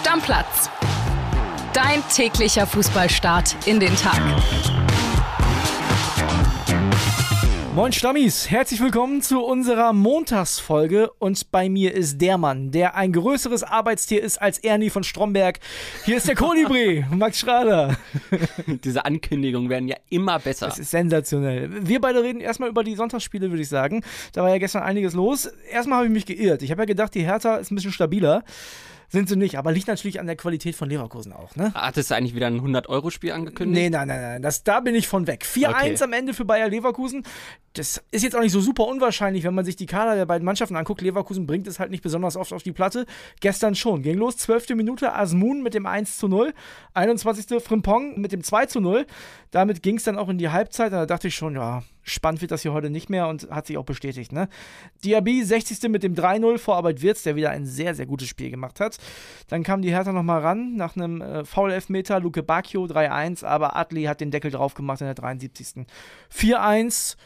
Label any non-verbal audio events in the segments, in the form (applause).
Stammplatz. Dein täglicher Fußballstart in den Tag. Moin Stammis, herzlich willkommen zu unserer Montagsfolge und bei mir ist der Mann, der ein größeres Arbeitstier ist als Ernie von Stromberg. Hier ist der Kolibri, (laughs) Max Schrader. Diese Ankündigungen werden ja immer besser. Das ist sensationell. Wir beide reden erstmal über die Sonntagsspiele, würde ich sagen. Da war ja gestern einiges los. Erstmal habe ich mich geirrt. Ich habe ja gedacht, die Hertha ist ein bisschen stabiler. Sind sie nicht, aber liegt natürlich an der Qualität von Leverkusen auch, ne? Hattest du eigentlich wieder ein 100-Euro-Spiel angekündigt? Nee, nein, nein, nein. Das, da bin ich von weg. 4-1 Okay. am Ende für Bayer Leverkusen. Das ist jetzt auch nicht so super unwahrscheinlich, wenn man sich die Kader der beiden Mannschaften anguckt. Leverkusen bringt es halt nicht besonders oft auf die Platte. Gestern schon. Ging los, 12. Minute, Asmun mit dem 1 zu 0. 21. Frimpong mit dem 2 zu 0. Damit ging es dann auch in die Halbzeit. Da dachte ich schon, ja, spannend wird das hier heute nicht mehr und hat sich auch bestätigt. Ne? Diaby 60. mit dem 3-0 vor Arbeit Wirtz, der wieder ein sehr, sehr gutes Spiel gemacht hat. Dann kam die Hertha nochmal ran nach einem äh, Foul-Elfmeter. Luke Bacchio 3-1, aber Adli hat den Deckel drauf gemacht in der 73. 4-1.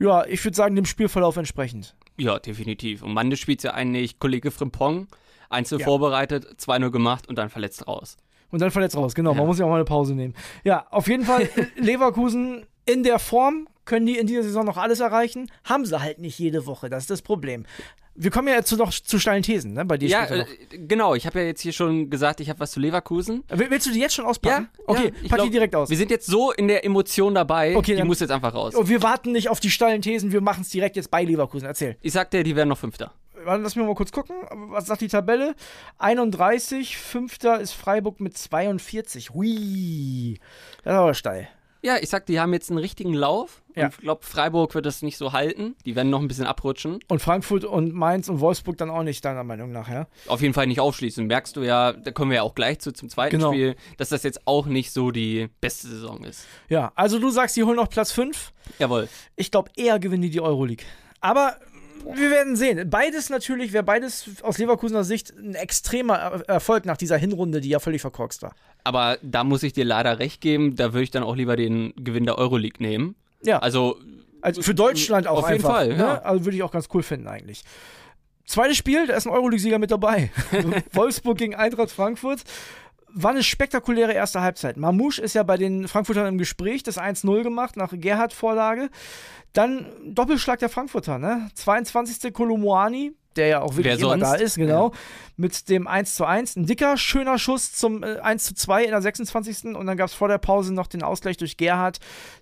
Ja, ich würde sagen, dem Spielverlauf entsprechend. Ja, definitiv. Und Mande spielt ja eigentlich Kollege Frimpong. Einzel Ja. vorbereitet, 2-0 gemacht und dann verletzt raus. Und dann verletzt raus, genau. Man Ja. muss ja auch mal eine Pause nehmen. Ja, auf jeden Fall (laughs) Leverkusen in der Form. Können die in dieser Saison noch alles erreichen? Haben sie halt nicht jede Woche. Das ist das Problem. Wir kommen ja jetzt zu, noch zu steilen Thesen, ne? Bei dir Ja, äh, genau. Ich habe ja jetzt hier schon gesagt, ich habe was zu Leverkusen. Willst du die jetzt schon auspacken? Ja, Okay, ja, pack die glaub, direkt aus. Wir sind jetzt so in der Emotion dabei, Okay, die muss jetzt einfach raus. Und wir warten nicht auf die steilen Thesen, wir machen es direkt jetzt bei Leverkusen. Erzähl. Ich sagte, die werden noch Fünfter. Warte, Lass mich mal kurz gucken. Was sagt die Tabelle? 31, Fünfter ist Freiburg mit 42. Hui. Das ist aber steil. Ja, ich sag, die haben jetzt einen richtigen Lauf. Ja. Ich glaube, Freiburg wird das nicht so halten. Die werden noch ein bisschen abrutschen. Und Frankfurt und Mainz und Wolfsburg dann auch nicht, deiner Meinung nach, ja? Auf jeden Fall nicht aufschließen. Merkst du ja, da kommen wir ja auch gleich zu zum zweiten Genau. Spiel, dass das jetzt auch nicht so die beste Saison ist. Ja, also du sagst, die holen noch Platz 5. Jawohl. Ich glaube, eher gewinnen die die Euroleague. Aber wir werden sehen. Beides natürlich, wäre beides aus Leverkusener Sicht ein extremer Er- Erfolg nach dieser Hinrunde, die ja völlig verkorkst war. Aber da muss ich dir leider recht geben, da würde ich dann auch lieber den Gewinn der Euroleague nehmen. Ja, Also, also für Deutschland auch Auf jeden einfach. Fall, ne? ja. Also würde ich auch ganz cool finden eigentlich. Zweites Spiel, da ist ein Euroleague-Sieger mit dabei. (laughs) Wolfsburg gegen Eintracht Frankfurt. War eine spektakuläre erste Halbzeit. Mamouche ist ja bei den Frankfurtern im Gespräch, das 1-0 gemacht nach Gerhard-Vorlage. Dann Doppelschlag der Frankfurter, ne? 22. Kolomoani, der ja auch wirklich Wer immer da ist, genau. Mit dem 1 zu 1. Ein dicker, schöner Schuss zum äh, 1 zu 2 in der 26. Und dann gab es vor der Pause noch den Ausgleich durch Gerhard.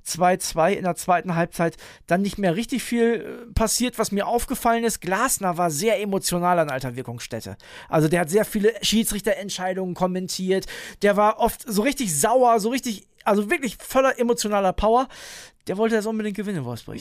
2-2 in der zweiten Halbzeit. Dann nicht mehr richtig viel äh, passiert. Was mir aufgefallen ist, Glasner war sehr emotional an alter Wirkungsstätte. Also der hat sehr viele Schiedsrichterentscheidungen kommentiert. Der war oft so richtig sauer, so richtig, also wirklich voller emotionaler Power. Der wollte das unbedingt gewinnen, Wolfsburg.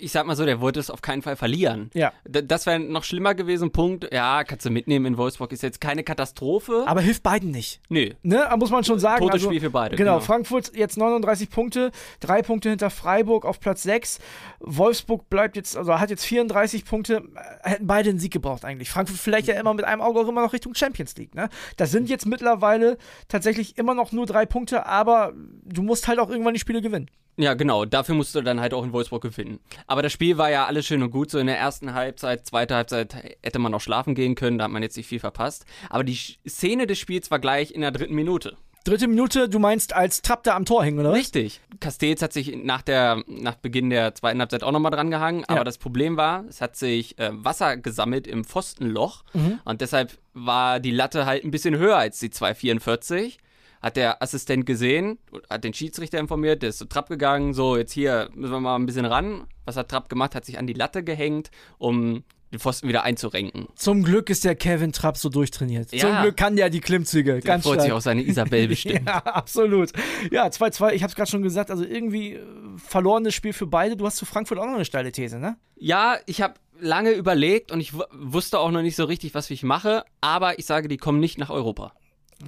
Ich sag mal so, der wollte es auf keinen Fall verlieren. Ja. D das wäre noch schlimmer gewesen. Punkt. Ja, kannst du mitnehmen in Wolfsburg. Ist jetzt keine Katastrophe. Aber hilft beiden nicht. Nö. Ne, muss man schon sagen. Totes Spiel für beide, Genau, genau. Frankfurt jetzt 39 Punkte, drei Punkte hinter Freiburg auf Platz 6. Wolfsburg bleibt jetzt, also hat jetzt 34 Punkte, äh, hätten beide einen Sieg gebraucht eigentlich. Frankfurt vielleicht ja immer mit einem Auge auch immer noch Richtung Champions League. Ne? Das sind jetzt mittlerweile tatsächlich immer noch nur drei Punkte, aber du musst halt auch irgendwann die Spiele gewinnen. Ja, genau. Dafür musst du dann halt auch in Wolfsburg gewinnen. Aber das Spiel war ja alles schön und gut. So in der ersten Halbzeit, zweite Halbzeit hätte man noch schlafen gehen können. Da hat man jetzt nicht viel verpasst. Aber die Szene des Spiels war gleich in der dritten Minute. Dritte Minute, du meinst, als Trapp da am Tor hängen, oder? Richtig. Castells hat sich nach, der, nach Beginn der zweiten Halbzeit auch nochmal dran gehangen. Aber Ja. das Problem war, es hat sich äh, Wasser gesammelt im Pfostenloch. Und deshalb war die Latte halt ein bisschen höher als die 2,44. Hat der Assistent gesehen, hat den Schiedsrichter informiert, der ist zu Trapp gegangen. So, jetzt hier müssen wir mal ein bisschen ran. Was hat Trapp gemacht? Hat sich an die Latte gehängt, um den Pfosten wieder einzurenken. Zum Glück ist der Kevin Trapp so durchtrainiert. Ja. Zum Glück kann der die Klimmzüge. Der Ganz freut sich stark. auf seine Isabel bestimmt. (laughs) Ja, absolut. Ja, 2-2, ich habe es gerade schon gesagt, also irgendwie äh, verlorenes Spiel für beide. Du hast zu Frankfurt auch noch eine steile These, ne? Ja, ich habe lange überlegt und ich wusste auch noch nicht so richtig, was ich mache, aber ich sage, die kommen nicht nach Europa.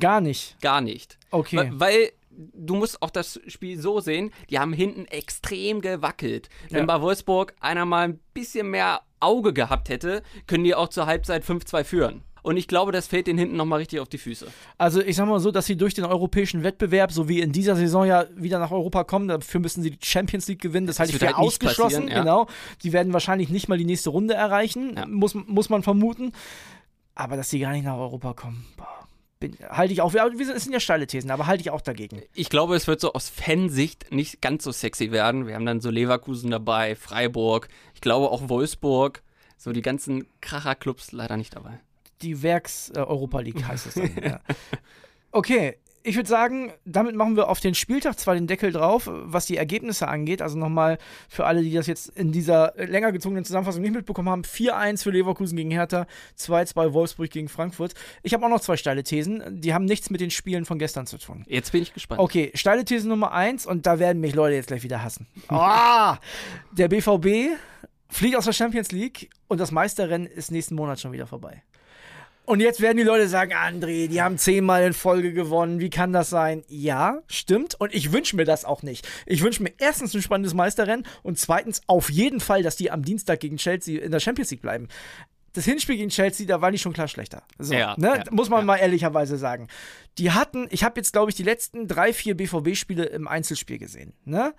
Gar nicht. Gar nicht. Okay. Weil, weil du musst auch das Spiel so sehen, die haben hinten extrem gewackelt. Wenn Ja. bei Wolfsburg einer mal ein bisschen mehr Auge gehabt hätte, können die auch zur Halbzeit 5-2 führen. Und ich glaube, das fällt denen hinten nochmal richtig auf die Füße. Also ich sag mal so, dass sie durch den europäischen Wettbewerb, so wie in dieser Saison ja wieder nach Europa kommen, dafür müssen sie die Champions League gewinnen. Das, halte ich für halt ausgeschlossen. ja. Genau. Die werden wahrscheinlich nicht mal die nächste Runde erreichen, Ja. muss, muss man vermuten. Aber dass sie gar nicht nach Europa kommen, boah, bin, halte ich auch, wir sind ja steile Thesen, aber halte ich auch dagegen. Ich glaube, es wird so aus Fansicht nicht ganz so sexy werden. Wir haben dann so Leverkusen dabei, Freiburg, ich glaube auch Wolfsburg, so die ganzen Kracherclubs leider nicht dabei. Die Werks-Europa League heißt es dann. (laughs) ja. Okay, ich würde sagen, damit machen wir auf den Spieltag zwar den Deckel drauf, was die Ergebnisse angeht. Also nochmal für alle, die das jetzt in dieser länger gezogenen Zusammenfassung nicht mitbekommen haben: 4-1 für Leverkusen gegen Hertha, 2-2 Wolfsburg gegen Frankfurt. Ich habe auch noch zwei steile Thesen. Die haben nichts mit den Spielen von gestern zu tun. Jetzt bin ich gespannt. Okay, steile These Nummer 1 und da werden mich Leute jetzt gleich wieder hassen. Oh, (laughs) der BVB fliegt aus der Champions League und das Meisterrennen ist nächsten Monat schon wieder vorbei. Und jetzt werden die Leute sagen, André, die haben zehnmal in Folge gewonnen. Wie kann das sein? Ja, stimmt. Und ich wünsche mir das auch nicht. Ich wünsche mir erstens ein spannendes Meisterrennen und zweitens auf jeden Fall, dass die am Dienstag gegen Chelsea in der Champions League bleiben. Das Hinspiel gegen Chelsea, da waren die schon klar schlechter. So, Ja, ne? ja, Muss man ja. mal ehrlicherweise sagen. Die hatten, ich habe jetzt, glaube ich, die letzten drei, vier BVB-Spiele im Einzelspiel gesehen. Ne?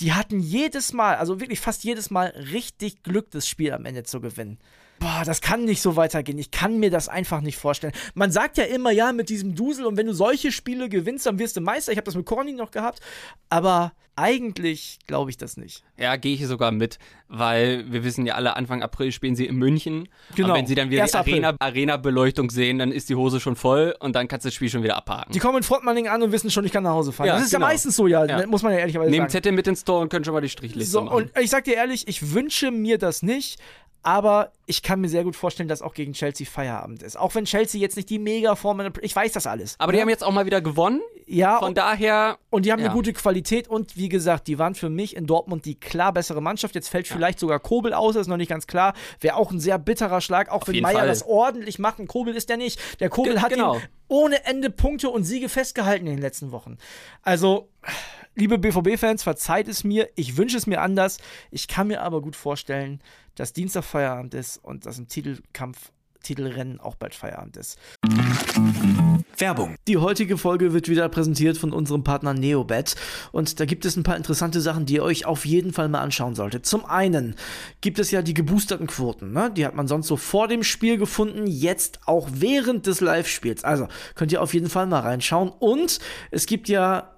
die hatten jedes Mal, also wirklich fast jedes Mal richtig Glück, das Spiel am Ende zu gewinnen. Boah, das kann nicht so weitergehen. Ich kann mir das einfach nicht vorstellen. Man sagt ja immer, ja, mit diesem Dusel und wenn du solche Spiele gewinnst, dann wirst du Meister. Ich habe das mit Corny noch gehabt, aber eigentlich glaube ich das nicht. Ja, gehe ich sogar mit, weil wir wissen ja alle, Anfang April spielen sie in München. Genau, Und wenn sie dann wieder 1. die. Arena- Arena-Beleuchtung sehen, dann ist die Hose schon voll und dann kannst du das Spiel schon wieder abhaken. Die kommen in Fortmanning an und wissen schon, ich kann nach Hause fahren. Ja, das ist genau. ja meistens so, ja, Ja. muss man ja ehrlicherweise Nehmen sagen. Zettel mit ins Tor und können schon mal die Strichliste So, machen. und ich sag dir ehrlich, ich wünsche mir das nicht. Aber ich kann mir sehr gut vorstellen, dass auch gegen Chelsea Feierabend ist. Auch wenn Chelsea jetzt nicht die Mega-Form, ich weiß das alles. Aber die ne? haben jetzt auch mal wieder gewonnen. ja, Von daher, Und die haben Ja. eine gute Qualität und wie gesagt, die waren für mich in Dortmund die klar bessere Mannschaft. Jetzt fällt vielleicht sogar Kobel aus, ist noch nicht ganz klar. Wäre auch ein sehr bitterer Schlag, auch wenn jeden Meier Fall. das ordentlich macht. Ein Kobel ist der nicht. Der Kobel Ge- hat genau. ihn ohne Ende Punkte und Siege festgehalten in den letzten Wochen. Also, liebe BVB-Fans, verzeiht es mir. Ich wünsche es mir anders. Ich kann mir aber gut vorstellen, dass Dienstag Feierabend ist und dass im Titelkampf, Titelrennen auch bald Feierabend ist. Werbung. Die heutige Folge wird wieder präsentiert von unserem Partner Neobet und da gibt es ein paar interessante Sachen, die ihr euch auf jeden Fall mal anschauen solltet. Zum einen gibt es ja die geboosterten Quoten, ne? die hat man sonst so vor dem Spiel gefunden, jetzt auch während des Live-Spiels. Also könnt ihr auf jeden Fall mal reinschauen und es gibt ja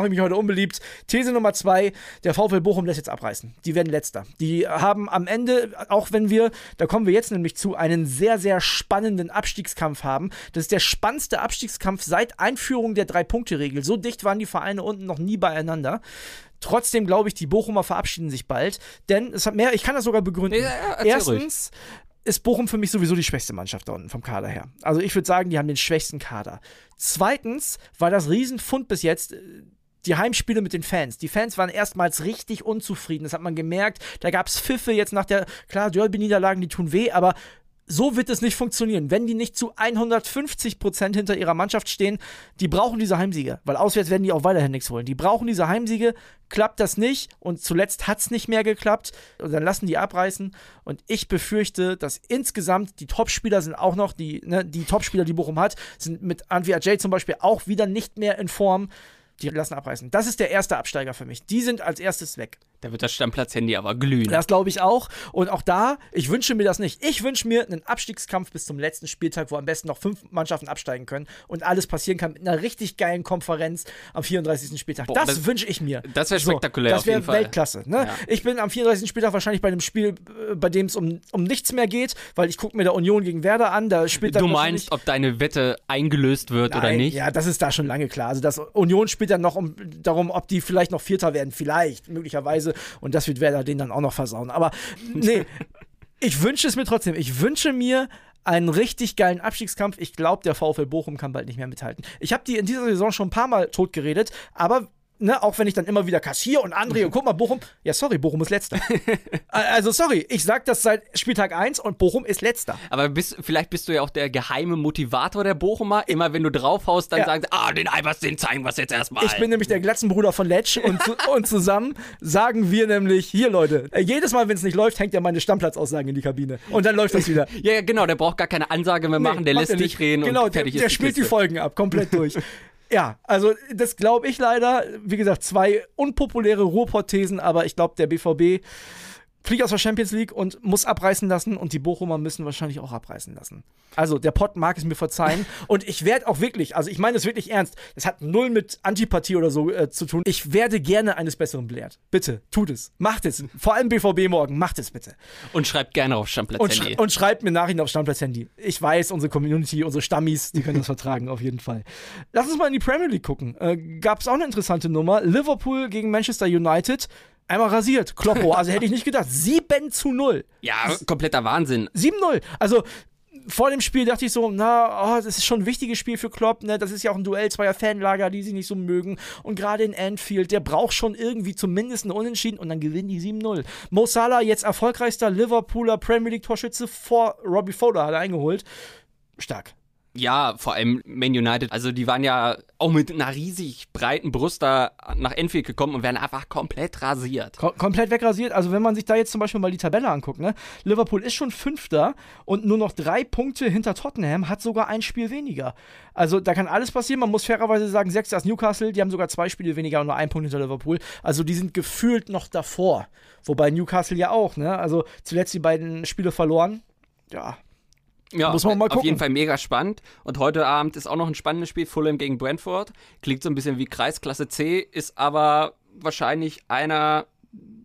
mache ich mich heute unbeliebt. These Nummer zwei, der VfL Bochum lässt jetzt abreißen. Die werden letzter. Die haben am Ende, auch wenn wir, da kommen wir jetzt nämlich zu, einen sehr, sehr spannenden Abstiegskampf haben. Das ist der spannendste Abstiegskampf seit Einführung der Drei-Punkte-Regel. So dicht waren die Vereine unten noch nie beieinander. Trotzdem glaube ich, die Bochumer verabschieden sich bald. Denn es hat mehr, ich kann das sogar begründen. Ja, Erstens ist Bochum für mich sowieso die schwächste Mannschaft da unten vom Kader her. Also ich würde sagen, die haben den schwächsten Kader. Zweitens war das Riesenfund bis jetzt. Die Heimspiele mit den Fans. Die Fans waren erstmals richtig unzufrieden. Das hat man gemerkt. Da gab es Pfiffe jetzt nach der, klar, Derby-Niederlagen, die tun weh, aber so wird es nicht funktionieren. Wenn die nicht zu 150 Prozent hinter ihrer Mannschaft stehen, die brauchen diese Heimsiege. Weil auswärts werden die auch weiterhin nichts holen. Die brauchen diese Heimsiege. Klappt das nicht und zuletzt hat es nicht mehr geklappt. Und dann lassen die abreißen. Und ich befürchte, dass insgesamt die Topspieler sind auch noch, die, ne, die Topspieler, die Bochum hat, sind mit Antwi Ajay zum Beispiel auch wieder nicht mehr in Form. Die lassen abreißen. Das ist der erste Absteiger für mich. Die sind als erstes weg. Da wird das Stammplatz-Handy aber glühen. Das glaube ich auch. Und auch da, ich wünsche mir das nicht. Ich wünsche mir einen Abstiegskampf bis zum letzten Spieltag, wo am besten noch fünf Mannschaften absteigen können und alles passieren kann mit einer richtig geilen Konferenz am 34. Spieltag. Boah, das, das- wünsche ich mir. das wär spektakulär das auf jeden wäre. Weltklasse. Ne? Ja. Ich bin am 34. Spieltag wahrscheinlich bei einem Spiel, äh, bei dem es um, um nichts mehr geht, weil ich gucke mir der Union gegen Werder an. Da spielt dann Du meinst, ob deine Wette eingelöst wird oder Nein, nicht? Ja, das ist da schon lange klar. Also das Union spielt dann noch um, darum, ob die vielleicht noch Vierter werden. Vielleicht, möglicherweise. Und das wird Werder den dann auch noch versauen. Aber nee, (laughs) ich wünsche es mir trotzdem. Ich wünsche mir einen richtig geilen Abstiegskampf. Ich glaube, der VfL Bochum kann bald nicht mehr mithalten. Ich habe die in dieser Saison schon ein paar Mal totgeredet, aber Ne, auch wenn ich dann immer wieder kassiere und andrehe, und guck mal, Bochum, ja, sorry, Bochum ist letzter. (laughs) also, sorry, ich sag das seit Spieltag 1 und Bochum ist letzter. Aber bist, vielleicht bist du ja auch der geheime Motivator der Bochumer. Immer wenn du draufhaust, dann Ja. sagen sie, ah, den Albers, den zeigen wir jetzt erstmal. Ich bin nämlich der Glatzenbruder von Letsch und, (laughs) und zusammen sagen wir nämlich, hier Leute, äh, jedes Mal, wenn es nicht läuft, hängt ja meine Stammplatzaussagen in die Kabine. Und dann läuft das wieder. (laughs) ja, ja, genau, der braucht gar keine Ansage mehr machen, der macht lässt dich reden genau, und fertig der, der ist die spielt die Kiste. Folgen ab, komplett durch. Ja, also das glaube ich leider. Wie gesagt, zwei unpopuläre Ruhrpott-Thesen, aber ich glaube, der BVB fliegt aus der Champions League und muss abreißen lassen und die Bochumer müssen wahrscheinlich auch abreißen lassen. Also der Pott mag es mir verzeihen (laughs) und ich werde auch wirklich, also ich meine es wirklich ernst, das hat null mit Antipathie oder so äh, zu tun. Ich werde gerne eines Besseren belehrt. Bitte, tut es. Macht es. Vor allem BVB morgen, macht es bitte. Und schreibt gerne auf Und, Stammplatz-Handy. schrei und schreibt mir Nachrichten auf Stammplatz-Handy. Ich weiß, unsere Community, unsere Stammis, die können das vertragen, auf jeden Fall. Lass uns mal in die Premier League gucken. Äh, Gab es auch eine interessante Nummer. Liverpool gegen Manchester United. Einmal rasiert. Kloppo. (laughs) Also hätte ich nicht gedacht. 7 zu 0. Ja, kompletter Wahnsinn. 7-0. Also vor dem Spiel dachte ich so, na, oh, das ist schon ein wichtiges Spiel für Klopp, ne? Das ist ja auch ein Duell zweier Fanlager, die sie nicht so mögen. Und gerade in Anfield, der braucht schon irgendwie zumindest einen Unentschieden und dann gewinnen die 7-0. Mo Salah, jetzt erfolgreichster Liverpooler Premier League Torschütze vor Robbie Fowler hat er eingeholt. Stark. Ja, vor allem Man United. Also die waren ja auch mit einer riesig breiten Brust da nach Enfield gekommen und werden einfach komplett rasiert. Kom komplett wegrasiert. Also wenn man sich da jetzt zum Beispiel mal die Tabelle anguckt, ne? Liverpool ist schon Fünfter und nur noch drei Punkte hinter Tottenham, hat sogar ein Spiel weniger. Also da kann alles passieren. Man muss fairerweise sagen, Sechster ist Newcastle, die haben sogar zwei Spiele weniger und nur ein Punkt hinter Liverpool. Also die sind gefühlt noch davor. Wobei Newcastle ja auch, ne? Also zuletzt die beiden Spiele verloren. Ja, Ja, Muss man mal auf gucken. jeden Fall mega spannend. Und heute Abend ist auch noch ein spannendes Spiel, Fulham gegen Brentford. Klingt so ein bisschen wie Kreisklasse C, ist aber wahrscheinlich einer,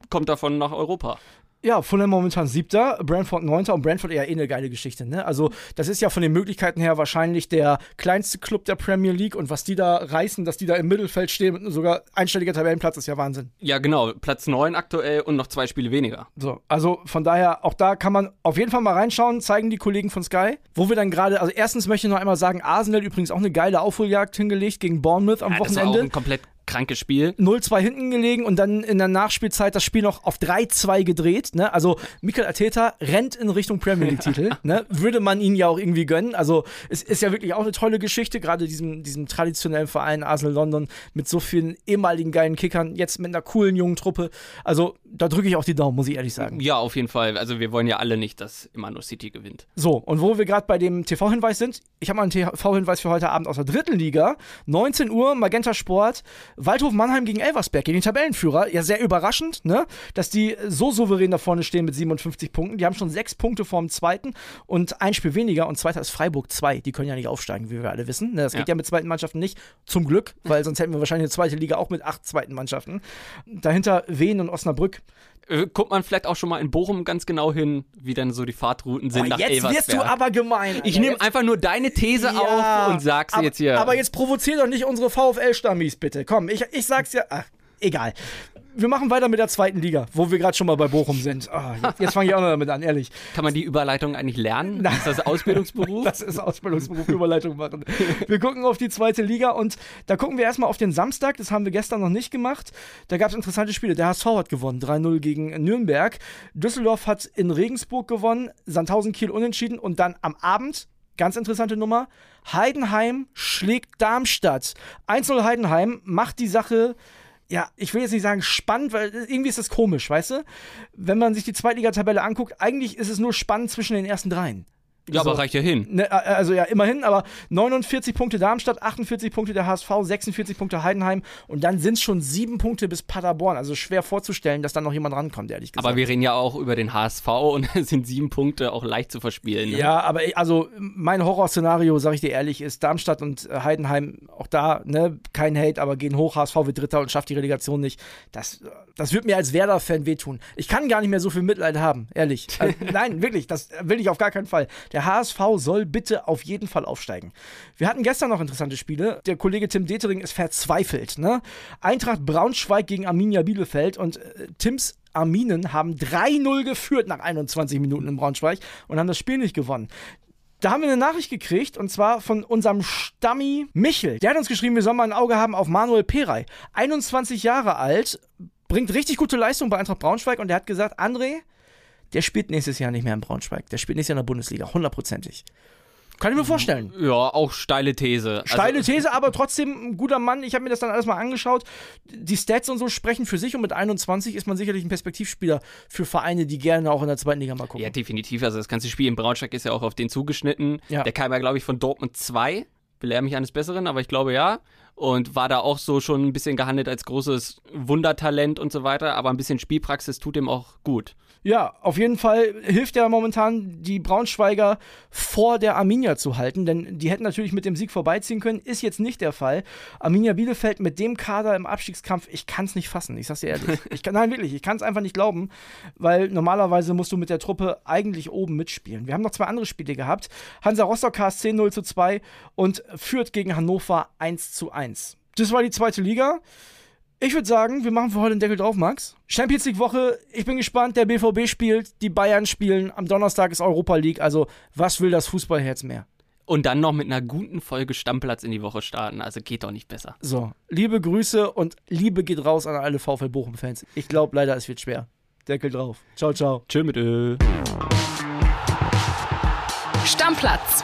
kommt davon nach Europa. Ja, Fulham momentan siebter, Brentford neunter und Brentford eher eh eine geile Geschichte. Ne? Also das ist ja von den Möglichkeiten her wahrscheinlich der kleinste Club der Premier League und was die da reißen, dass die da im Mittelfeld stehen mit sogar einstelliger Tabellenplatz, ist ja Wahnsinn. Ja, genau, Platz 9 aktuell und noch zwei Spiele weniger. So, also von daher, auch da kann man auf jeden Fall mal reinschauen, zeigen die Kollegen von Sky. Wo wir dann gerade, also erstens möchte ich noch einmal sagen, Arsenal übrigens auch eine geile Aufholjagd hingelegt gegen Bournemouth am Ja, das war auch Wochenende. ein komplett krankes Spiel. 0-2 hinten gelegen und dann in der Nachspielzeit das Spiel noch auf 3-2 gedreht. Ne? Also Mikel Arteta rennt in Richtung Premier League-Titel. (laughs) ne? Würde man ihn ja auch irgendwie gönnen. Also es ist ja wirklich auch eine tolle Geschichte, gerade diesem, diesem traditionellen Verein Arsenal London mit so vielen ehemaligen geilen Kickern, jetzt mit einer coolen jungen Truppe. Also da drücke ich auch die Daumen, muss ich ehrlich sagen. Ja, auf jeden Fall. Also wir wollen ja alle nicht, dass Imano City gewinnt. So, und wo wir gerade bei dem TV-Hinweis sind, ich habe mal einen TV-Hinweis für heute Abend aus der dritten Liga. 19 Uhr, Magenta Sport, Waldhof Mannheim gegen Elversberg, gegen den Tabellenführer. Ja, sehr überraschend, ne? Dass die so souverän da vorne stehen mit 57 Punkten. Die haben schon sechs Punkte vorm zweiten und ein Spiel weniger. Und zweiter ist Freiburg 2. Die können ja nicht aufsteigen, wie wir alle wissen. Ne? Das geht Ja. ja mit zweiten Mannschaften nicht. Zum Glück, weil sonst hätten wir wahrscheinlich eine zweite Liga auch mit acht zweiten Mannschaften. Dahinter Wien und Osnabrück. Äh, guckt man vielleicht auch schon mal in Bochum ganz genau hin, wie dann so die Fahrtrouten sind Oh, nach jetzt Elversberg. wirst du aber gemein. ich Alter. nehme Jetzt- einfach nur deine These Ja, auf und sag's aber, jetzt hier. Aber jetzt provozier doch nicht unsere VfL-Stammis, bitte. Komm, ich, ich sag's ja. Ach, egal. Wir machen weiter mit der zweiten Liga, wo wir gerade schon mal bei Bochum sind. Ah, jetzt jetzt fange ich auch noch damit an, ehrlich. Kann man die Überleitung eigentlich lernen? Ist das Ausbildungsberuf? (laughs) Das ist Ausbildungsberuf, Überleitung machen. Wir gucken auf die zweite Liga und da gucken wir erstmal auf den Samstag. Das haben wir gestern noch nicht gemacht. Da gab es interessante Spiele. Der HSV hat gewonnen, 3-0 gegen Nürnberg. Düsseldorf hat in Regensburg gewonnen, Sandhausen Kiel unentschieden und dann am Abend Ganz interessante Nummer. Heidenheim schlägt Darmstadt. 1-0 Heidenheim macht die Sache, ja, ich will jetzt nicht sagen spannend, weil irgendwie ist das komisch, weißt du? Wenn man sich die Zweitligatabelle anguckt, eigentlich ist es nur spannend zwischen den ersten dreien. Ja, So. aber reicht ja hin. Ne, also ja, immerhin, aber 49 Punkte Darmstadt, 48 Punkte der HSV, 46 Punkte Heidenheim und dann sind es schon sieben Punkte bis Paderborn. Also schwer vorzustellen, dass da noch jemand rankommt, ehrlich gesagt. Aber wir reden ja auch über den HSV und (laughs) sind sieben Punkte auch leicht zu verspielen. Ne? ja, aber also mein Horrorszenario, sag ich dir ehrlich, ist Darmstadt und äh, Heidenheim auch da, ne, kein Hate, aber gehen hoch, HSV wird Dritter und schafft die Relegation nicht. Das, äh, das wird mir als Werder-Fan wehtun. Ich kann gar nicht mehr so viel Mitleid haben, ehrlich. (laughs) Also, nein, wirklich, das will ich auf gar keinen Fall. Der HSV soll bitte auf jeden Fall aufsteigen. Wir hatten gestern noch interessante Spiele. Der Kollege Tim Detering ist verzweifelt. Ne? Eintracht Braunschweig gegen Arminia Bielefeld und äh, Tims Arminen haben 3-0 geführt nach 21 Minuten in Braunschweig und haben das Spiel nicht gewonnen. Da haben wir eine Nachricht gekriegt und zwar von unserem Stammi Michel. Der hat uns geschrieben, wir sollen mal ein Auge haben auf Manuel Perey. 21 Jahre alt, bringt richtig gute Leistung bei Eintracht Braunschweig und der hat gesagt, André, der spielt nächstes Jahr nicht mehr in Braunschweig. Der spielt nächstes Jahr in der Bundesliga, hundertprozentig. Kann ich mir vorstellen. Ja, auch steile These. Steile also, These, aber trotzdem ein guter Mann. Ich habe mir das dann alles mal angeschaut. Die Stats und so sprechen für sich und mit 21 ist man sicherlich ein Perspektivspieler für Vereine, die gerne auch in der zweiten Liga mal gucken. Ja, definitiv. Also das ganze Spiel in Braunschweig ist ja auch auf den zugeschnitten. Ja. Der kam ja, glaube ich, von Dortmund 2. Belehre mich eines Besseren, aber ich glaube ja. Und war da auch so schon ein bisschen gehandelt als großes Wundertalent und so weiter. Aber ein bisschen Spielpraxis tut ihm auch gut. Ja, auf jeden Fall hilft er momentan, die Braunschweiger vor der Arminia zu halten, denn die hätten natürlich mit dem Sieg vorbeiziehen können, ist jetzt nicht der Fall. Arminia Bielefeld mit dem Kader im Abstiegskampf, ich kann es nicht fassen, ich sag's dir ehrlich. (laughs) Ich kann, nein, wirklich, ich kann es einfach nicht glauben, weil normalerweise musst du mit der Truppe eigentlich oben mitspielen. Wir haben noch zwei andere Spiele gehabt. Hansa Rostock KSC 0 zu 2 und führt gegen Hannover 1 zu 1. Das war die zweite Liga. Ich würde sagen, wir machen für heute den Deckel drauf, Max. Champions League Woche, ich bin gespannt. Der BVB spielt, die Bayern spielen. Am Donnerstag ist Europa League. Also, was will das Fußballherz mehr? Und dann noch mit einer guten Folge Stammplatz in die Woche starten. Also geht doch nicht besser. So, liebe Grüße und Liebe geht raus an alle VfL Bochum-Fans. Ich glaube leider, es wird schwer. Deckel drauf. Ciao, ciao. Tschö mit Ö. Stammplatz.